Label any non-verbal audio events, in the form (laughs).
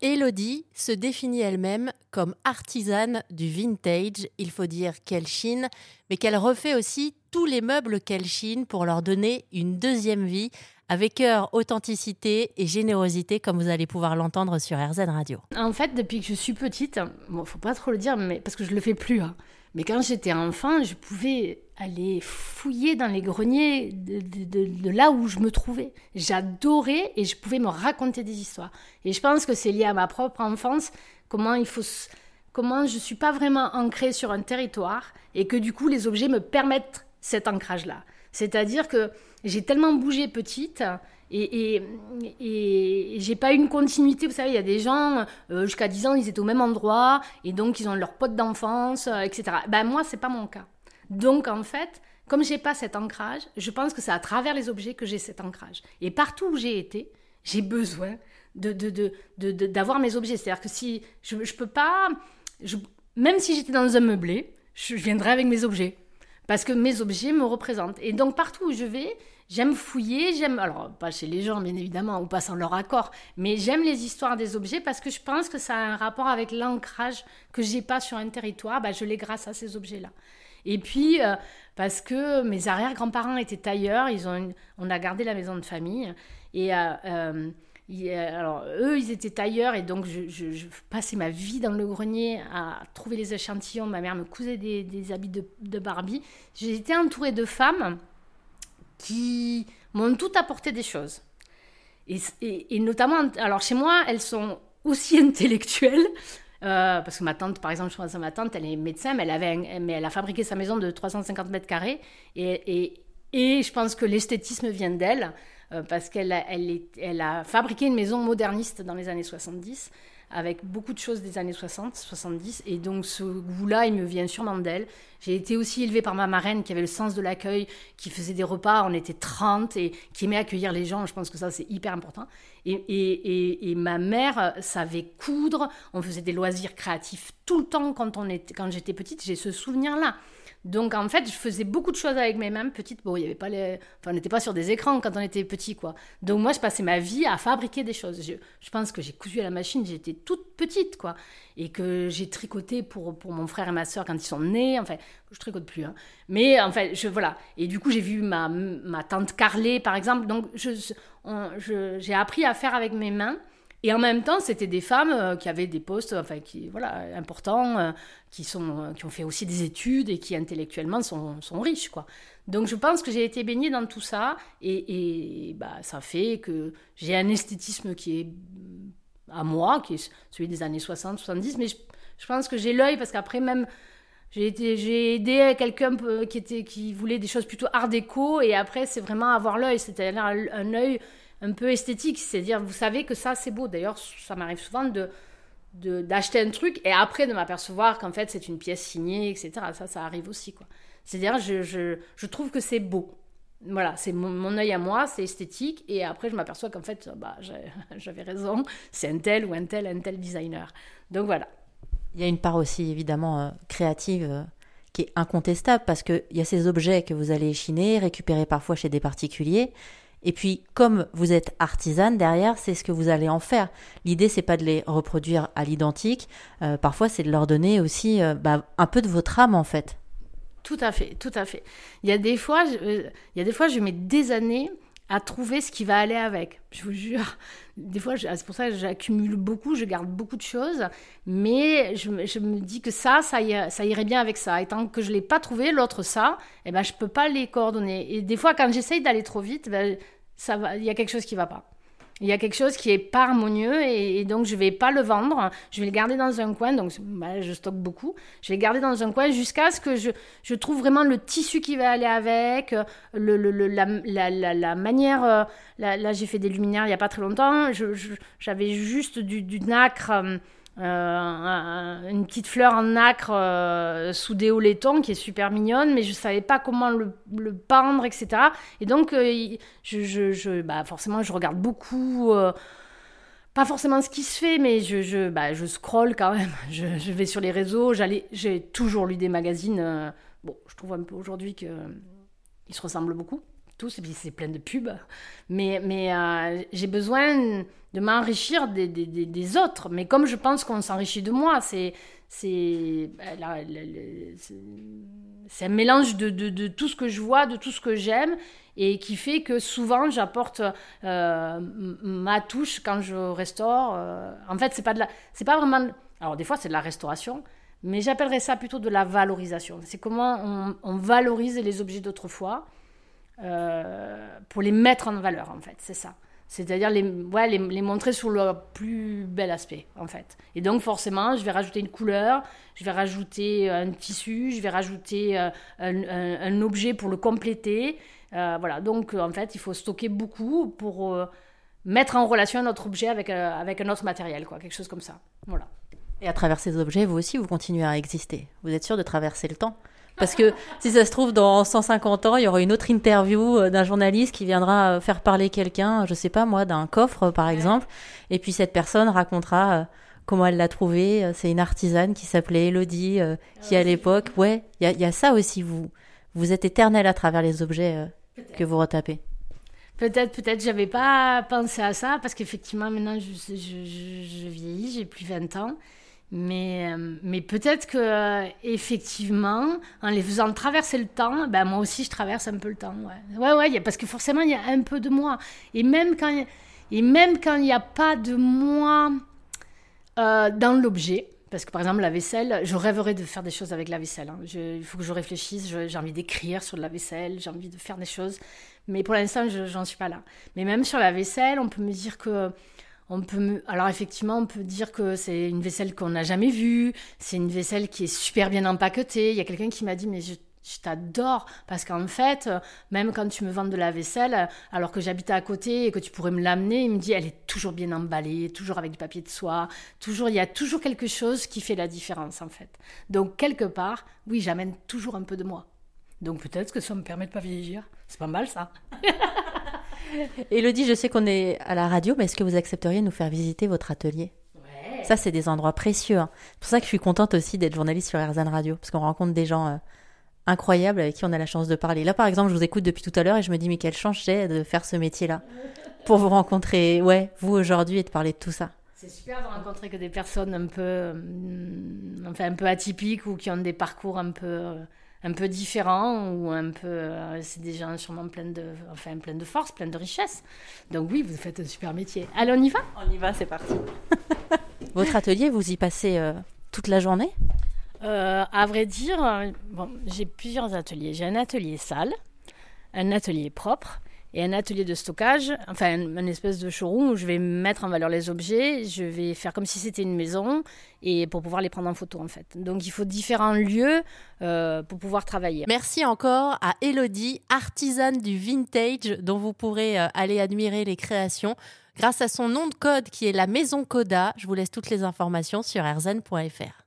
Elodie se définit elle-même comme artisane du vintage. Il faut dire qu'elle chine, mais qu'elle refait aussi tous les meubles qu'elle chine pour leur donner une deuxième vie avec cœur, authenticité et générosité, comme vous allez pouvoir l'entendre sur RZN Radio. En fait, depuis que je suis petite, bon, faut pas trop le dire, mais parce que je le fais plus. Hein. Mais quand j'étais enfant, je pouvais aller fouiller dans les greniers de, là où je me trouvais. J'adorais et je pouvais me raconter des histoires. Et je pense que c'est lié à ma propre enfance, comment il faut comment je suis pas vraiment ancrée sur un territoire et que du coup les objets me permettent cet ancrage là. C'est-à-dire que j'ai tellement bougé petite et, j'ai pas une continuité. Vous savez, il y a des gens, euh, jusqu'à 10 ans, ils étaient au même endroit, et donc ils ont leurs potes d'enfance, euh, etc. Ben moi, c'est pas mon cas. Donc en fait, comme j'ai pas cet ancrage, je pense que c'est à travers les objets que j'ai cet ancrage. Et partout où j'ai été, j'ai besoin de, d'avoir mes objets. C'est-à-dire que si je, je peux pas, même si j'étais dans un meublé, je viendrais avec mes objets parce que mes objets me représentent. Et donc partout où je vais, j'aime fouiller, j'aime, alors pas chez les gens bien évidemment, ou pas sans leur accord, mais j'aime les histoires des objets parce que je pense que ça a un rapport avec l'ancrage que j'ai pas sur un territoire, bah, je l'ai grâce à ces objets-là. Et puis, euh, parce que mes arrière-grands-parents étaient tailleurs, ils ont on a gardé la maison de famille. Et euh, euh, alors, eux, ils étaient tailleurs, et donc je, passais ma vie dans le grenier à trouver les échantillons. Ma mère me cousait des, habits de, Barbie. J'ai été entourée de femmes qui m'ont tout apporté des choses. Et, notamment, alors chez moi, elles sont aussi (laughs) intellectuelles euh, parce que ma tante, par exemple, je pense à ma tante, elle est médecin, mais elle, avait mais elle a fabriqué sa maison de 350 mètres carrés. Et, et, et je pense que l'esthétisme vient d'elle, euh, parce qu'elle elle, elle a fabriqué une maison moderniste dans les années 70 avec beaucoup de choses des années 60, 70. Et donc ce goût-là, il me vient sûrement d'elle. J'ai été aussi élevée par ma marraine qui avait le sens de l'accueil, qui faisait des repas, on était 30 et qui aimait accueillir les gens. Je pense que ça, c'est hyper important. Et, ma mère savait coudre, on faisait des loisirs créatifs tout le temps quand, quand j'étais petite. J'ai ce souvenir-là. Donc en fait, je faisais beaucoup de choses avec mes mains petites. Bon, il y avait pas les... enfin, on n'était pas sur des écrans quand on était petit, quoi. Donc moi, je passais ma vie à fabriquer des choses. Je, je pense que j'ai cousu à la machine, j'étais toute petite, quoi. Et que j'ai tricoté pour, pour mon frère et ma soeur quand ils sont nés. Enfin, je tricote plus, hein. Mais en fait, je, voilà. Et du coup, j'ai vu ma, tante Carlet, par exemple. Donc, j'ai appris à faire avec mes mains. Et en même temps, c'était des femmes euh, qui avaient des postes, enfin, qui, voilà, importants, euh, qui, sont, euh, qui ont fait aussi des études et qui intellectuellement sont, riches, quoi. Donc je pense que j'ai été baignée dans tout ça et, et bah, ça fait que j'ai un esthétisme qui est à moi, qui est celui des années 60, 70, mais je, je pense que j'ai l'œil parce qu'après même j'ai aidé quelqu'un qui était qui voulait des choses plutôt art déco et après c'est vraiment avoir l'œil, c'est-à-dire un, œil un peu esthétique, c'est-à-dire vous savez que ça c'est beau. D'ailleurs, ça m'arrive souvent de d'acheter un truc et après de m'apercevoir qu'en fait c'est une pièce signée, etc. Ça, ça arrive aussi quoi. C'est-à-dire je, je, je, trouve que c'est beau. Voilà, c'est mon, mon, œil à moi, c'est esthétique et après je m'aperçois qu'en fait bah, (laughs) j'avais raison, c'est un tel ou un tel, un tel designer. Donc voilà. Il y a une part aussi évidemment euh, créative euh, qui est incontestable parce qu'il y a ces objets que vous allez chiner, récupérer parfois chez des particuliers et puis, comme vous êtes artisane derrière, c'est ce que vous allez en faire. L'idée, c'est pas de les reproduire à l'identique. Euh, parfois, c'est de leur donner aussi bah, un peu de votre âme, en fait. Tout à fait, tout à fait. Il y a des fois, il y a des fois, je mets des années à trouver ce qui va aller avec. Je vous jure. Des fois, c'est pour ça que j'accumule beaucoup, je garde beaucoup de choses, mais je, me dis que ça, ça, ça, irait bien avec ça. Et tant que je ne l'ai pas trouvé, l'autre ça, eh ben, je ne peux pas les coordonner. Et des fois, quand j'essaye d'aller trop vite, ben, il y a quelque chose qui ne va pas. Il y a quelque chose qui est pas harmonieux et, donc je vais pas le vendre. Je vais le garder dans un coin. Donc bah, je stocke beaucoup. Je vais le garder dans un coin jusqu'à ce que je, je, trouve vraiment le tissu qui va aller avec, le, le, la, la, la, manière. Euh, là, j'ai fait des luminaires il y a pas très longtemps. J'avais juste du, du nacre. Euh, euh, une petite fleur en nacre euh, sous des hauts laitons qui est super mignonne, mais je savais pas comment le, peindre, etc. Et donc, euh, je, bah, forcément, je regarde beaucoup, pas forcément ce qui se fait, mais je, bah, je scroll quand même. (laughs) Je, je vais sur les réseaux, j'ai toujours lu des magazines. bon, je trouve un peu aujourd'hui qu'ils se ressemblent beaucoup tous, et puis c'est plein de pubs. Mais, mais j'ai besoin de m'enrichir des, des, des, autres. Mais comme je pense qu'on s'enrichit de moi, c'est c'est c'est un mélange de, de, de, tout ce que je vois, de tout ce que j'aime, et qui fait que souvent j'apporte euh, ma touche quand je restaure. Euh. en fait, c'est pas de la, c'est pas vraiment. Alors des fois c'est de la restauration, mais j'appellerais ça plutôt de la valorisation. C'est comment on, on, valorise les objets d'autrefois euh, pour les mettre en valeur, en fait. C'est ça. C'est-à-dire les, les, montrer sur leur plus bel aspect, en fait. Et donc, forcément, je vais rajouter une couleur, je vais rajouter un tissu, je vais rajouter euh, un, objet pour le compléter. Euh, voilà, donc, en fait, il faut stocker beaucoup pour euh, mettre en relation notre objet avec, avec un autre matériel, quoi, quelque chose comme ça. Voilà. Et à travers ces objets, vous aussi, vous continuez à exister. Vous êtes sûr de traverser le temps parce que si ça se trouve, dans 150 ans, il y aura une autre interview euh, d'un journaliste qui viendra euh, faire parler quelqu'un, je sais pas moi, d'un coffre par exemple. Et puis cette personne racontera euh, comment elle l'a trouvé. C'est une artisane qui s'appelait Elodie, qui à l'époque, ouais, il y a, ça aussi. Vous, vous êtes éternel à travers les objets que vous retapez. Peut-être, peut-être, j'avais pas pensé à ça parce qu'effectivement, maintenant, je, je, je, je vieillis, j'ai plus 20 ans. Mais, euh, mais peut-être que euh, effectivement, en les faisant traverser le temps, ben moi aussi je traverse un peu le temps. Ouais, ouais, ouais parce que forcément il y a un peu de moi. Et même quand et même quand il n'y a pas de moi euh, dans l'objet, parce que par exemple la vaisselle, je rêverais de faire des choses avec la vaisselle. Hein. il faut que je réfléchisse. J'ai envie d'écrire sur la vaisselle, j'ai envie de faire des choses. Mais pour l'instant, je j'en suis pas là. Mais même sur la vaisselle, on peut me dire que on peut, alors effectivement, on peut dire que c'est une vaisselle qu'on n'a jamais vue, c'est une vaisselle qui est super bien empaquetée. Il y a quelqu'un qui m'a dit, mais je, t'adore parce qu'en fait, même quand tu me vends de la vaisselle, alors que j'habite à côté et que tu pourrais me l'amener, il me dit, elle est toujours bien emballée, toujours avec du papier de soie, toujours, il y a toujours quelque chose qui fait la différence en fait. Donc quelque part, oui, j'amène toujours un peu de moi. Donc peut-être que ça me permet de pas vieillir. C'est pas mal ça. (laughs) (laughs) Elodie, je sais qu'on est à la radio, mais est-ce que vous accepteriez de nous faire visiter votre atelier? Ouais. Ça, c'est des endroits précieux. Hein. C'est pour ça que je suis contente aussi d'être journaliste sur RZN Radio, parce qu'on rencontre des gens euh, incroyables avec qui on a la chance de parler. Là, par exemple, je vous écoute depuis tout à l'heure et je me dis, mais quelle chance j'ai de faire ce métier-là (laughs) pour vous rencontrer, ouais, vous aujourd'hui, et de parler de tout ça. C'est super de rencontrer que des personnes un peu, hum, enfin, un peu atypiques ou qui ont des parcours un peu euh, un peu différent ou un peu euh, c'est des gens sûrement plein de enfin plein de force plein de richesse. Donc oui vous faites un super métier. Allez on y va? On y va c'est parti. (laughs) Votre atelier vous y passez euh, toute la journée? Euh, à vrai dire bon j'ai plusieurs ateliers. J'ai un atelier salle un atelier propre et un atelier de stockage, enfin une, espèce de showroom où je vais mettre en valeur les objets, je vais faire comme si c'était une maison et pour pouvoir les prendre en photo en fait. Donc il faut différents lieux euh, pour pouvoir travailler. Merci encore à Elodie, artisane du vintage dont vous pourrez euh, aller admirer les créations grâce à son nom de code qui est la maison Coda. Je vous laisse toutes les informations sur rzn.fr.